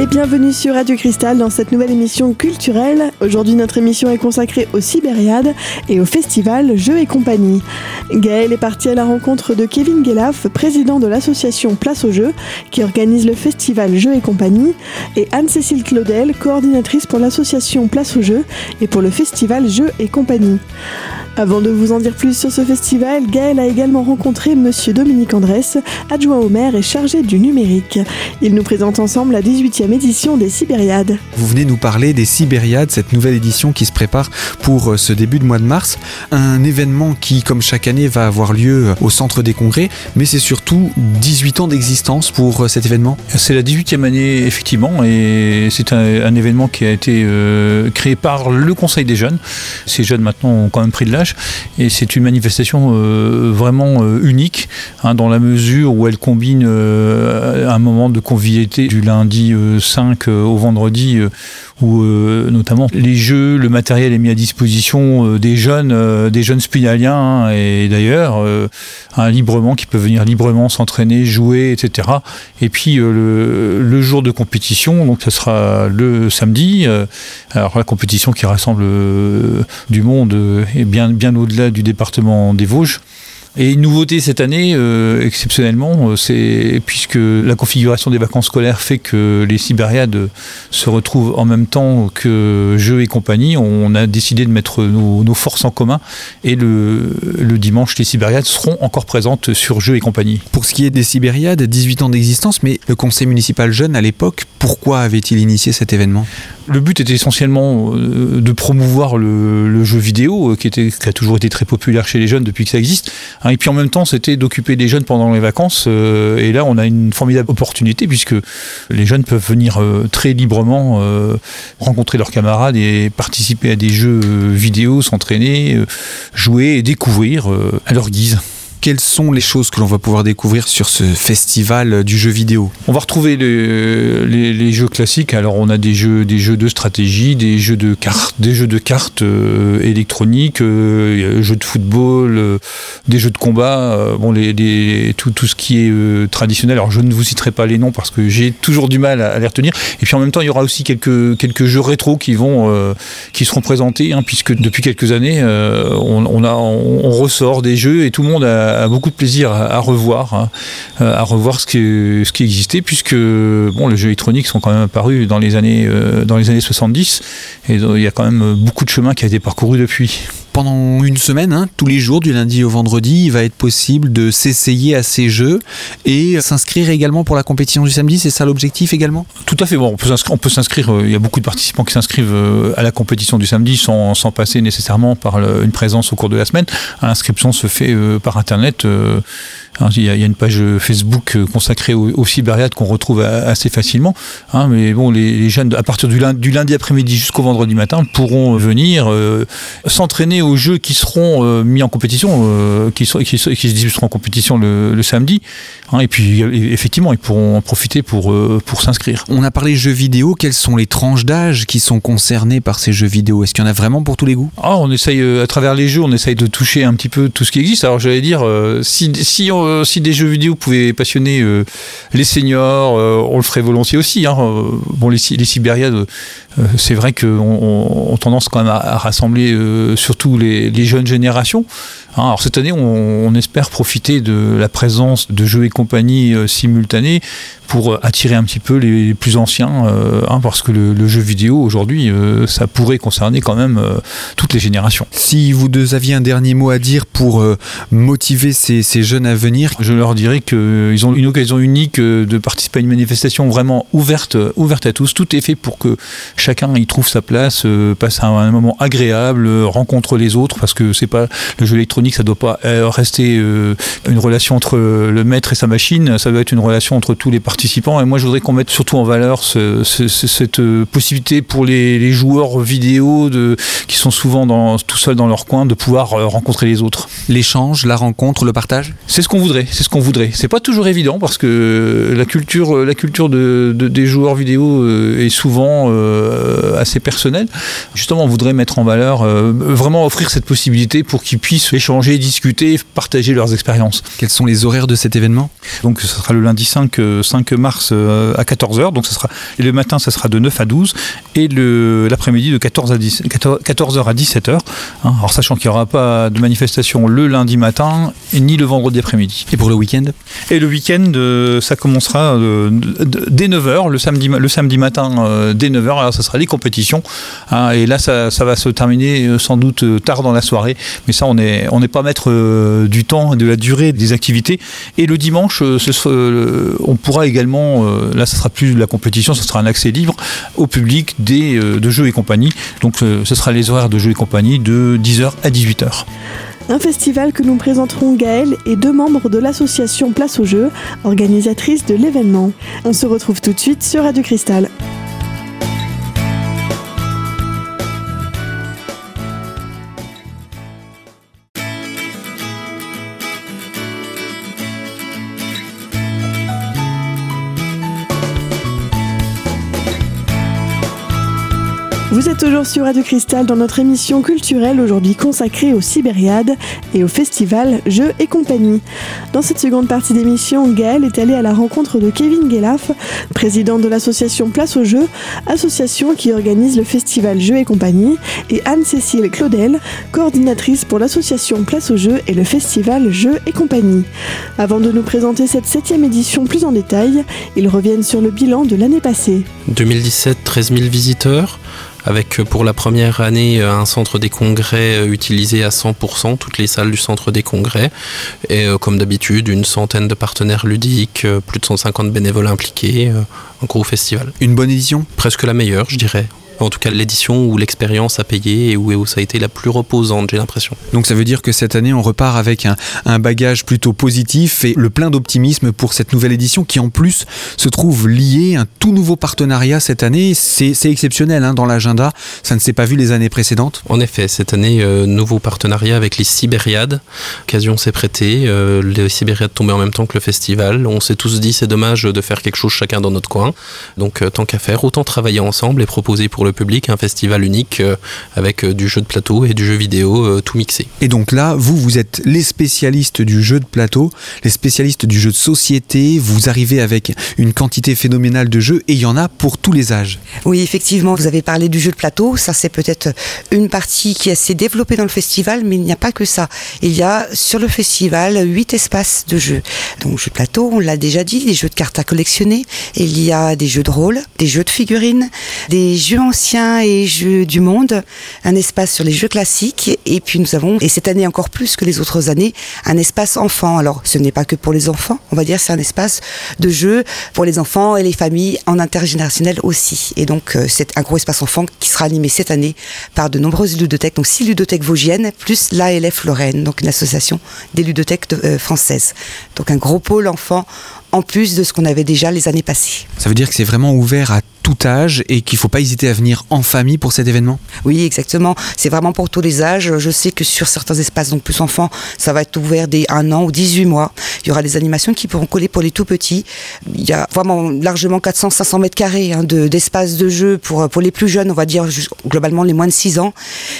et bienvenue sur Radio Cristal dans cette nouvelle émission culturelle. Aujourd'hui, notre émission est consacrée aux Sibériades et au festival Jeux et compagnie. Gaël est parti à la rencontre de Kevin Gelaf, président de l'association Place aux Jeux, qui organise le festival Jeux et compagnie, et Anne-Cécile Claudel, coordinatrice pour l'association Place aux Jeux et pour le festival Jeux et compagnie. Avant de vous en dire plus sur ce festival, Gaël a également rencontré Monsieur Dominique Andrès, adjoint au maire et chargé du numérique. Ils nous présentent ensemble la 18e édition des Sibériades. Vous venez nous parler des Sibériades, cette nouvelle édition qui se prépare pour euh, ce début de mois de mars. Un événement qui, comme chaque année, va avoir lieu euh, au centre des congrès, mais c'est surtout 18 ans d'existence pour euh, cet événement. C'est la 18e année, effectivement, et c'est un, événement qui a été créé par le Conseil des jeunes. Ces jeunes maintenant ont quand même pris de l'âge et c'est une manifestation euh, vraiment euh, unique hein, dans la mesure où elle combine euh, un moment de convivialité du lundi 5 au vendredi où notamment les jeux, le matériel est mis à disposition des jeunes, des jeunes spinaliens hein, et d'ailleurs librement qui peuvent venir librement s'entraîner, jouer, etc. Et puis le, jour de compétition, donc ce sera le samedi. alors la compétition qui rassemble du monde est bien bien au-delà du département des Vosges. Et une nouveauté cette année, euh, exceptionnellement, euh, c'est puisque la configuration des vacances scolaires fait que les Sibériades se retrouvent en même temps que Jeux et compagnie, on a décidé de mettre nos, forces en commun et le, le, dimanche, les Sibériades seront encore présentes sur Jeux et compagnie. Pour ce qui est des Sibériades, 18 ans d'existence, mais le conseil municipal jeune à l'époque, pourquoi avait-il initié cet événement? Le but était essentiellement euh, de promouvoir le, jeu vidéo, qui, était, qui a toujours été très populaire chez les jeunes depuis que ça existe. Hein, et puis en même temps, c'était d'occuper des jeunes pendant les vacances. Euh, et là, on a une formidable opportunité puisque les jeunes peuvent venir euh, très librement rencontrer leurs camarades et participer à des jeux vidéo, s'entraîner, jouer et découvrir à leur guise quelles sont les choses que l'on va pouvoir découvrir sur ce festival du jeu vidéo On va retrouver les, jeux classiques. Alors on a des jeux, des jeux de stratégie, des jeux de cartes, des jeux de cartes euh, électroniques, euh, jeux de football, euh, des jeux de combat. bon, tout, ce qui est traditionnel. Alors je ne vous citerai pas les noms parce que j'ai toujours du mal à, les retenir. Et puis en même temps, il y aura aussi quelques, jeux rétro qui seront présentés, hein, puisque depuis quelques années, on, on ressort des jeux et tout le monde a beaucoup de plaisir à, revoir, hein, euh, à revoir ce qui, ce qui existait, puisque bon, les jeux électroniques sont quand même apparus dans les années, euh, dans les années 70, et il y a quand même beaucoup de chemin qui a été parcouru depuis pendant une semaine, hein, tous les jours, du lundi au vendredi, il va être possible de s'essayer à ces jeux et s'inscrire également pour la compétition du samedi. C'est ça l'objectif également? Tout à fait. On peut s'inscrire. Euh, il y a beaucoup de participants qui s'inscrivent euh, à la compétition du samedi sans, passer nécessairement par une présence au cours de la semaine. L'inscription se fait euh, par Internet. Hein, il, y a, une page Facebook consacrée aux, aux qu'on retrouve assez facilement. Hein, mais bon, les, jeunes, à partir du lundi, après-midi jusqu'au vendredi matin, pourront venir s'entraîner aux jeux qui seront euh, mis en compétition, euh, qui, qui, se disputeront en compétition le, samedi. Hein, et puis effectivement, ils pourront en profiter pour, euh, pour s'inscrire. On a parlé jeux vidéo. Quelles sont les tranches d'âge qui sont concernées par ces jeux vidéo? Est-ce qu'il y en a vraiment pour tous les goûts? Ah, On essaye, à travers les jeux, on essaye de toucher un petit peu tout ce qui existe. Alors j'allais dire, si, si, si, des jeux vidéo pouvaient passionner les seniors, on le ferait volontiers aussi. Hein. Bon, les, les Sibériades, c'est vrai qu'on on, tendance quand même à, rassembler surtout les, jeunes générations. Hein, alors cette année, on, espère profiter de la présence de jeux et compagnie euh, simultanés pour euh, attirer un petit peu les, plus anciens, euh, hein, parce que le, jeu vidéo aujourd'hui, ça pourrait concerner quand même toutes les générations. Si vous deux aviez un dernier mot à dire pour motiver ces, jeunes à venir, je leur dirais qu'ils ont une occasion unique de participer à une manifestation vraiment ouverte, ouverte à tous. Tout est fait pour que chacun y trouve sa place, passe un, un moment agréable, rencontre les autres, parce que c'est pas le jeu électronique ça doit pas euh, rester euh, une relation entre le maître et sa machine, ça doit être une relation entre tous les participants. Et moi, je voudrais qu'on mette surtout en valeur cette euh, possibilité pour les, joueurs vidéo de, qui sont souvent dans, tout seuls dans leur coin de pouvoir rencontrer les autres. L'échange, la rencontre, le partage? C'est ce qu'on voudrait, c'est ce qu'on voudrait. C'est pas toujours évident parce que la culture, la culture de, des joueurs vidéo est souvent assez personnelle. Justement, on voudrait mettre en valeur, vraiment offrir cette possibilité pour qu'ils puissent échanger, discuter, partager leurs expériences. Quels sont les horaires de cet événement? Donc, ce sera le lundi 5, 5 mars à 14h. Donc, ça sera, et le matin, ça sera de 9 à 12 et l'après-midi de 14 à 10, 14h à 17h. Hein. alors, sachant qu'il n'y aura pas de manifestation le lundi matin ni le vendredi après-midi. Et pour le week-end? Et le week-end, euh, ça commencera euh, dès 9h, le samedi, matin euh, dès 9h. Alors, ça sera les compétitions. Hein. et là, ça, va se terminer sans doute tard dans la soirée. Mais ça, on n'est pas maître du temps et de la durée des activités. Et le dimanche, on pourra également, là, ça sera plus la compétition, ce sera un accès libre au public de jeux et compagnie. Donc, ce sera les horaires de jeux et compagnie de 10h à 18h. Un festival que nous présenterons Gaël et deux membres de l'association Place au Jeu, organisatrice de l'événement. On se retrouve tout de suite sur Radio Cristal. Vous êtes toujours sur Radio Cristal dans notre émission culturelle aujourd'hui consacrée aux Sibériades et au festival Jeux et compagnie. Dans cette seconde partie d'émission, Gaël est allé à la rencontre de Kevin Gelaf, président de l'association Place aux Jeux, association qui organise le festival Jeux et compagnie, et Anne-Cécile Claudel, coordinatrice pour l'association Place aux Jeux et le festival Jeux et compagnie. Avant de nous présenter cette septième édition plus en détail, ils reviennent sur le bilan de l'année passée. 2017, 13 000 visiteurs avec euh, pour la première année euh, un centre des congrès euh, utilisé à 100%, toutes les salles du centre des congrès, et comme d'habitude une centaine de partenaires ludiques, plus de 150 bénévoles impliqués, un gros festival. Une bonne édition? Presque la meilleure, je dirais en tout cas l'édition où l'expérience a payé et où, ça a été la plus reposante, j'ai l'impression. Donc ça veut dire que cette année, on repart avec un, bagage plutôt positif et le plein d'optimisme pour cette nouvelle édition qui en plus se trouve liée à un tout nouveau partenariat cette année. C'est exceptionnel hein, dans l'agenda, ça ne s'est pas vu les années précédentes. En effet, cette année, euh, nouveau partenariat avec les Sibériades. L'occasion s'est prêtée, euh, les Sibériades tombaient en même temps que le festival. On s'est tous dit c'est dommage de faire quelque chose chacun dans notre coin. Donc euh, tant qu'à faire, autant travailler ensemble et proposer pour le public, un festival unique euh, avec euh, du jeu de plateau et du jeu vidéo euh, tout mixé. Et donc là, vous, vous êtes les spécialistes du jeu de plateau, les spécialistes du jeu de société, vous arrivez avec une quantité phénoménale de jeux et il y en a pour tous les âges. Oui, effectivement, vous avez parlé du jeu de plateau, ça c'est peut-être une partie qui s'est développée dans le festival, mais il n'y a pas que ça. Il y a sur le festival huit espaces de jeux. Donc jeu de plateau, on l'a déjà dit, des jeux de cartes à collectionner, il y a des jeux de rôle, des jeux de figurines, des jeux en et jeux du monde, un espace sur les jeux classiques, et puis nous avons, et cette année encore plus que les autres années, un espace enfant. Alors ce n'est pas que pour les enfants, on va dire c'est un espace de jeu pour les enfants et les familles en intergénérationnel aussi. Et donc euh, c'est un gros espace enfant qui sera animé cette année par de nombreuses ludothèques, donc six ludothèques vosgiennes, plus l'ALF Lorraine, donc une association des ludothèques euh, françaises. Donc un gros pôle enfant en plus de ce qu'on avait déjà les années passées. Ça veut dire que c'est vraiment ouvert à tout âge et qu'il ne faut pas hésiter à venir en famille pour cet événement? Oui, exactement. C'est vraiment pour tous les âges. Je sais que sur certains espaces, donc plus enfants, ça va être ouvert dès un an ou 18 mois. Il y aura des animations qui pourront coller pour les tout petits. Il y a vraiment largement 400-500 mètres carrés hein, d'espace de, jeu pour, pour les plus jeunes, on va dire globalement les moins de 6 ans.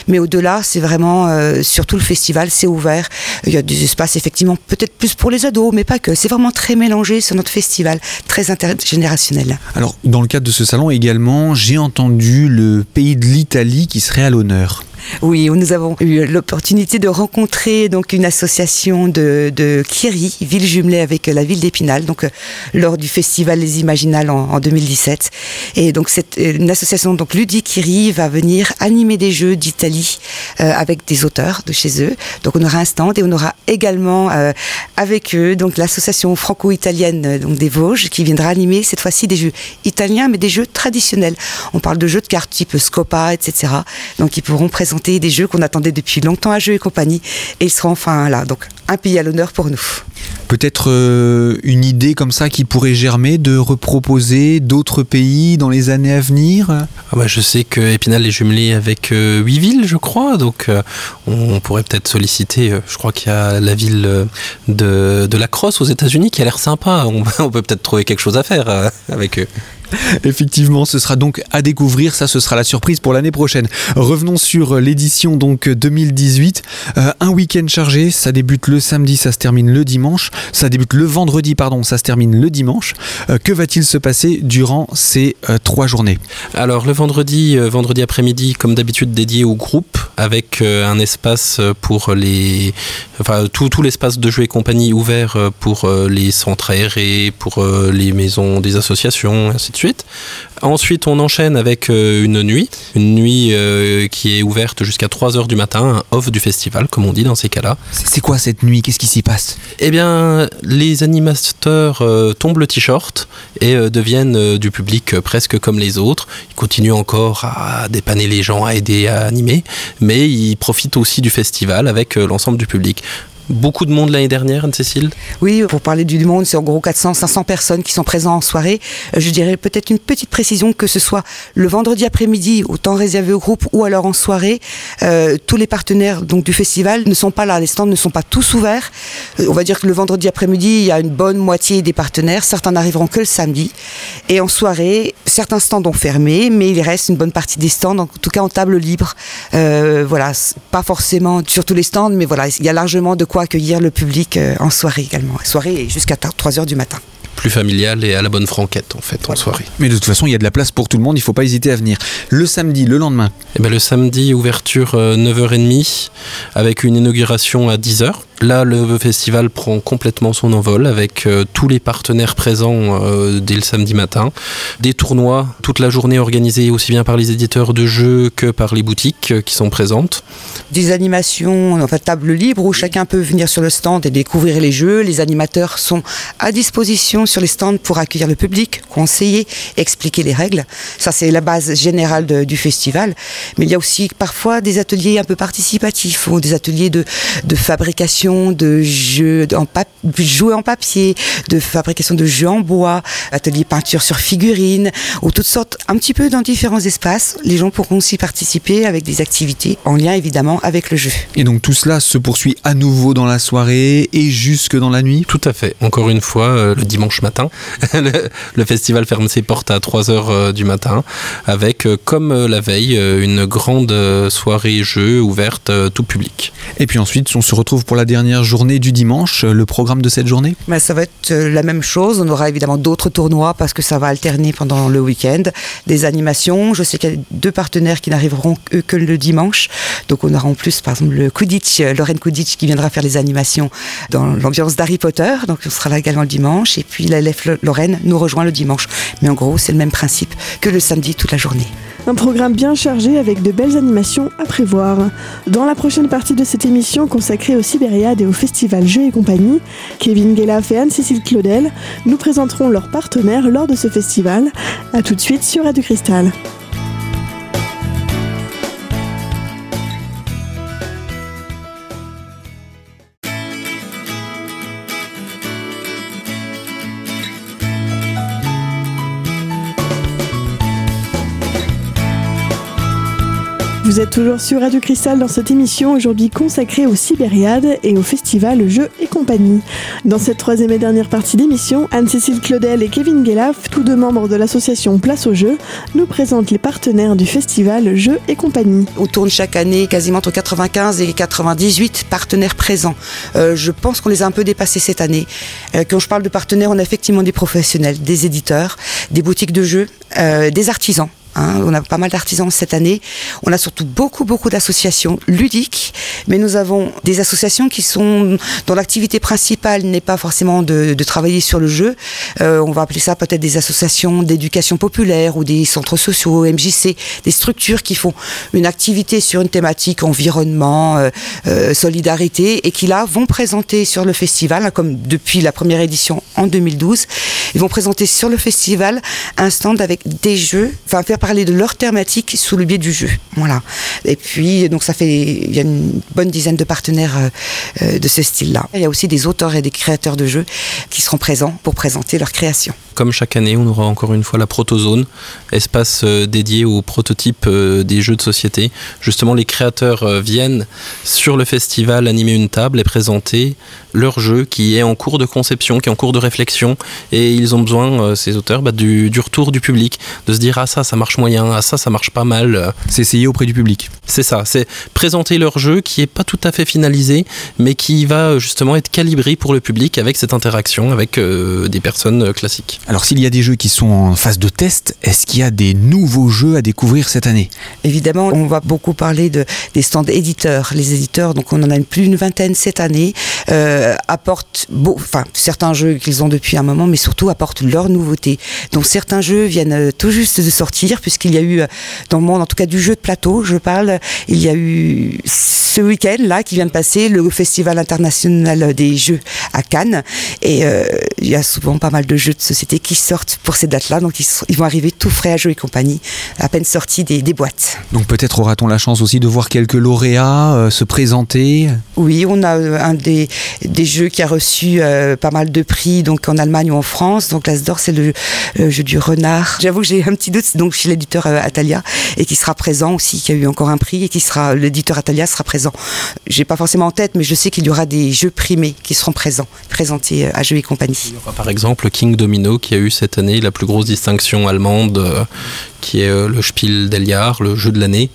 Mais au-delà, c'est vraiment, euh, sur tout le festival, c'est ouvert. Il y a des espaces effectivement peut-être plus pour les ados, mais pas que. C'est vraiment très mélangé sur notre festival, très intergénérationnel. Alors, dans le cadre de ce salon également, j'ai entendu le pays de l'Italie qui serait à l'honneur. Oui, nous avons eu l'opportunité de rencontrer donc une association de, de Kiri, ville jumelée avec la ville d'Épinal, donc euh, lors du festival Les Imaginales en, 2017. Et donc c'est euh, une association donc Ludi Kiri va venir animer des jeux d'Italie euh, avec des auteurs de chez eux. Donc on aura un stand et on aura également avec eux donc l'association franco-italienne donc des Vosges qui viendra animer cette fois-ci des jeux italiens mais des jeux traditionnels. On parle de jeux de cartes type Scopa, etc. Donc ils pourront présenter des jeux qu'on attendait depuis longtemps à Jeux et compagnie et ils seront enfin là. Donc un pays à l'honneur pour nous. Peut-être euh, une idée comme ça qui pourrait germer de reproposer d'autres pays dans les années à venir? Ah bah, Je sais que Épinal est jumelé avec euh, huit villes, je crois, donc euh, on, pourrait peut-être solliciter, je crois qu'il y a la ville de, de La Crosse aux États-Unis qui a l'air sympa, on, on peut peut-être trouver quelque chose à faire avec eux. Effectivement, ce sera donc à découvrir. Ça, ce sera la surprise pour l'année prochaine. Revenons sur l'édition donc 2018. Euh, un week-end chargé. Ça débute le samedi, ça se termine le dimanche. Ça débute le vendredi, pardon, ça se termine le dimanche. Euh, que va-t-il se passer durant ces euh, trois journées? Alors le vendredi, vendredi après-midi, comme d'habitude, dédié au groupe, avec un espace pour les, enfin tout, tout l'espace de jeux et compagnie ouvert pour les centres aérés, pour les maisons des associations, ainsi de suite. Ensuite, on enchaîne avec euh, une nuit, une nuit euh, qui est ouverte jusqu'à 3h du matin, un off du festival, comme on dit dans ces cas-là. C'est quoi cette nuit? Qu'est-ce qui s'y passe? Eh bien, les animateurs euh, tombent le t-shirt et deviennent du public presque comme les autres. Ils continuent encore à dépanner les gens, à aider à animer, mais ils profitent aussi du festival avec l'ensemble du public. Beaucoup de monde l'année dernière, Anne-Cécile Oui, pour parler du monde, c'est en gros 400, 500 personnes qui sont présentes en soirée. Euh, je dirais peut-être une petite précision que ce soit le vendredi après-midi au temps réservé au groupe ou alors en soirée. Euh, tous les partenaires donc du festival ne sont pas là, les stands ne sont pas tous ouverts. Euh, on va dire que le vendredi après-midi, il y a une bonne moitié des partenaires. Certains n'arriveront que le samedi. Et en soirée, certains stands ont fermé, mais il reste une bonne partie des stands, en tout cas en table libre. voilà, pas forcément sur tous les stands, mais voilà, il y a largement de quoi accueillir le public euh, en soirée également. Soirée jusqu'à 3 h du matin plus familial et à la bonne franquette en fait en soirée. Mais de toute façon, il y a de la place pour tout le monde, il ne faut pas hésiter à venir. Le samedi, le lendemain eh ben, Le samedi, ouverture 9h30 euh, avec une inauguration à 10h. Là, le festival prend complètement son envol avec euh, tous les partenaires présents euh, dès le samedi matin. Des tournois toute la journée organisés aussi bien par les éditeurs de jeux que par les boutiques euh, qui sont présentes. Des animations, en fait, table libre où chacun peut venir sur le stand et découvrir les jeux. Les animateurs sont à disposition sur les stands pour accueillir le public, conseiller, expliquer les règles. Ça, c'est la base générale du festival. Mais il y a aussi parfois des ateliers un peu participatifs ou des ateliers de, de fabrication de jeux en, jouets en papier, de fabrication de jeux en bois, atelier peinture sur figurines, ou toutes sortes, un petit peu dans différents espaces. Les gens pourront aussi participer avec des activités en lien évidemment avec le jeu. Et donc tout cela se poursuit à nouveau dans la soirée et jusque dans la nuit? Tout à fait. Encore une fois, euh, le dimanche matin, le, festival ferme ses portes à 3h euh, du matin avec, euh, comme la veille, une grande soirée jeu ouverte tout public. Et puis ensuite, on se retrouve pour la dernière dernière journée du dimanche, le programme de cette journée? Ça va être euh, la même chose. On aura évidemment d'autres tournois parce que ça va alterner pendant le week-end. Des animations. Je sais qu'il y a deux partenaires qui n'arriveront que le dimanche. Donc on aura en plus, par exemple, le Kudich, euh, Lorraine Kudich qui viendra faire les animations dans l'ambiance d'Harry Potter. Donc on sera là également le dimanche. Et puis LF Lorraine nous rejoint le dimanche. Mais en gros, c'est le même principe que le samedi toute la journée. Un programme bien chargé avec de belles animations à prévoir. Dans la prochaine partie de cette émission consacrée aux Sibériades et au festival Jeux et compagnie, Kevin Guelaf et Anne-Cécile Claudel nous présenteront leurs partenaires lors de ce festival. A tout de suite sur Radio Cristal. Vous êtes toujours sur Radio Cristal dans cette émission aujourd'hui consacrée aux Sibériades et au festival Jeux et compagnie. Dans cette troisième et dernière partie d'émission, Anne-Cécile Claudel et Kevin Guelaf, tous deux membres de l'association Place aux Jeux, nous présentent les partenaires du festival Jeux et compagnie. On tourne chaque année quasiment entre 95 et 98 partenaires présents. Euh, je pense qu'on les a un peu dépassés cette année. Euh, quand je parle de partenaires, on a effectivement des professionnels, des éditeurs, des boutiques de jeux, euh, des artisans Hein, on a pas mal d'artisans cette année. On a surtout beaucoup, beaucoup d'associations ludiques, mais nous avons des associations qui sont dont l'activité principale n'est pas forcément de, travailler sur le jeu. Euh, on va appeler ça peut-être des associations d'éducation populaire ou des centres sociaux, MJC, des structures qui font une activité sur une thématique environnement, euh, euh, solidarité, et qui là vont présenter sur le festival, hein, comme depuis la première édition en 2012, ils vont présenter sur le festival un stand avec des jeux, enfin faire parler de leur thématique sous le biais du jeu. Voilà. Et puis, donc ça fait, il y a une bonne dizaine de partenaires euh, euh, de ce style-là. Il y a aussi des auteurs et des créateurs de jeux qui seront présents pour présenter leurs créations. Comme chaque année, on aura encore une fois la protozone, espace euh, dédié aux prototypes des jeux de société. Justement, les créateurs viennent sur le festival animer une table et présenter leur jeu qui est en cours de conception, qui est en cours de réflexion, et ils ont besoin, ces auteurs, bah, du, du, retour du public, de se dire ah ça, ça marche moyen, ah ça, ça marche pas mal. C'est essayer auprès du public. C'est ça, c'est présenter leur jeu qui est pas tout à fait finalisé, mais qui va justement être calibré pour le public avec cette interaction avec euh, des personnes euh, classiques. Alors s'il y a des jeux qui sont en phase de test, est-ce qu'il y a des nouveaux jeux à découvrir cette année? Évidemment, on va beaucoup parler de, des stands éditeurs. Les éditeurs, donc on en a plus d'une vingtaine cette année, euh, apportent beau, enfin, certains jeux qu'ils ont depuis un moment, mais surtout apportent leurs nouveautés. Donc certains jeux viennent tout juste de sortir, puisqu'il y a eu, dans le monde, en tout cas du jeu de plateau, je parle, il y a eu ce week-end là qui vient de passer le Festival international des jeux à Cannes. Et euh, il y a souvent pas mal de jeux de société qui sortent pour ces dates-là, donc ils, vont arriver tout frais à Jeux et compagnie, à peine sortis des, boîtes. Donc peut-être aura-t-on la chance aussi de voir quelques lauréats euh, se présenter? Oui, on a euh, un des, des jeux qui a reçu pas mal de prix donc en Allemagne ou en France. Donc l'Asdor c'est le, jeu du renard. J'avoue que j'ai un petit doute, donc chez l'éditeur Atalia et qui sera présent aussi, qui a eu encore un prix et qui sera l'éditeur Atalia sera présent. J'ai pas forcément en tête, mais je sais qu'il y aura des jeux primés qui seront présents, présentés euh, à Jeux et compagnie. Aura par exemple King Domino qui a eu cette année la plus grosse distinction allemande, euh, qui est euh, le Spiel des Jahr, le jeu de l'année,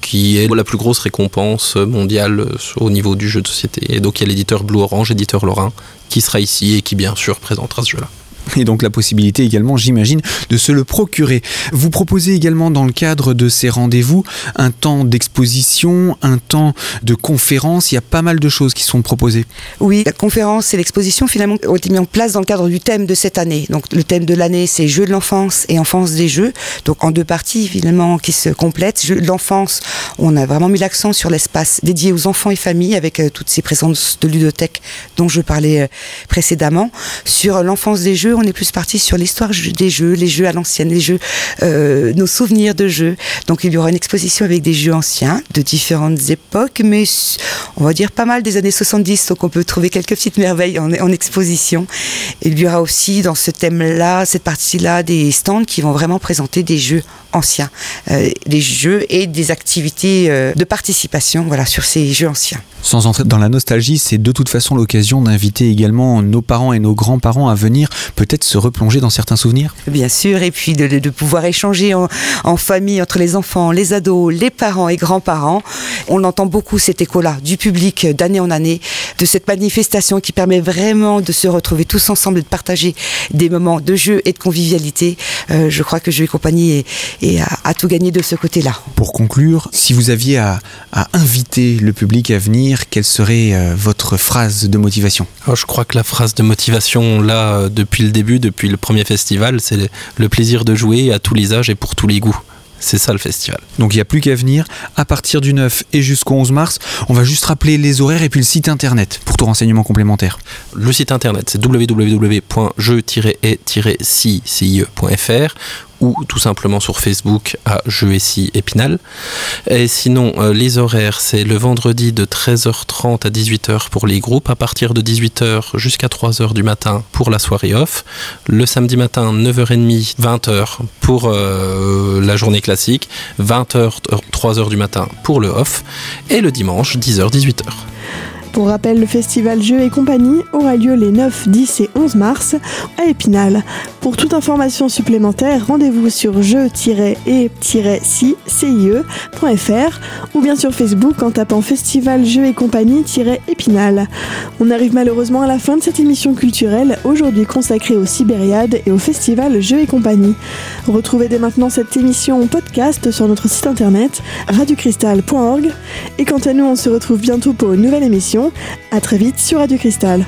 qui est la plus grosse récompense mondiale au niveau du jeu de société. Et donc il y a l'éditeur Blue Orange, éditeur Lorrain, qui sera ici et qui bien sûr présentera ce jeu-là et donc la possibilité également, j'imagine, de se le procurer. Vous proposez également dans le cadre de ces rendez-vous un temps d'exposition, un temps de conférence. Il y a pas mal de choses qui sont proposées. Oui, la conférence et l'exposition finalement ont été mis en place dans le cadre du thème de cette année. Donc le thème de l'année, c'est Jeux de l'enfance et enfance des jeux. Donc en deux parties finalement qui se complètent. Jeux de l'enfance, on a vraiment mis l'accent sur l'espace dédié aux enfants et familles avec euh, toutes ces présences de ludothèque dont je parlais euh, précédemment. Sur l'enfance des jeux, on est plus parti sur l'histoire des jeux, les jeux à l'ancienne, les jeux, euh, nos souvenirs de jeux. Donc il y aura une exposition avec des jeux anciens de différentes époques, mais on va dire pas mal des années 70, donc on peut trouver quelques petites merveilles en, exposition. Il y aura aussi dans ce thème-là, cette partie-là, des stands qui vont vraiment présenter des jeux anciens, euh, des jeux et des activités euh, de participation voilà, sur ces jeux anciens. Sans entrer dans la nostalgie, c'est de toute façon l'occasion d'inviter également nos parents et nos grands-parents à venir peut-être se replonger dans certains souvenirs. Bien sûr, et puis de, pouvoir échanger en, famille entre les enfants, les ados, les parents et grands-parents. On entend beaucoup cet écho-là du public d'année en année, de cette manifestation qui permet vraiment de se retrouver tous ensemble et de partager des moments de jeu et de convivialité. Euh, je crois que Jeux et compagnie est, à, tout gagner de ce côté-là. Pour conclure, si vous aviez à, inviter le public à venir, quelle serait euh, votre phrase de motivation? Oh, Je crois que la phrase de motivation, là, euh, depuis le début, depuis le premier festival, c'est le plaisir de jouer à tous les âges et pour tous les goûts. C'est ça le festival. Donc il n'y a plus qu'à venir à partir du 9 et jusqu'au 11 mars. On va juste rappeler les horaires et puis le site internet pour tout renseignement complémentaire. Le site internet c'est www.jeu-ci-cie.fr ou tout simplement sur Facebook à et Épinal. Et sinon, euh, les horaires, c'est le vendredi de 13h30 à 18h pour les groupes, à partir de 18h jusqu'à 3h du matin pour la soirée off. Le samedi matin, 9h30, 20h pour euh, la journée classique, 20h, 3h du matin pour le off, et le dimanche, 10h, 18h. Pour rappel, le festival Jeux et compagnie aura lieu les 9, 10 et 11 mars à Épinal. Pour toute information supplémentaire, rendez-vous sur jeux-et-cie.fr ou bien sur Facebook en tapant Festival Jeux et compagnie-épinal. On arrive malheureusement à la fin de cette émission culturelle, aujourd'hui consacrée aux Sibériades et au festival Jeux et compagnie. Retrouvez dès maintenant cette émission podcast sur notre site internet radiocristal.org et quant à nous, on se retrouve bientôt pour une nouvelle émission. A très vite sur Radio Cristal.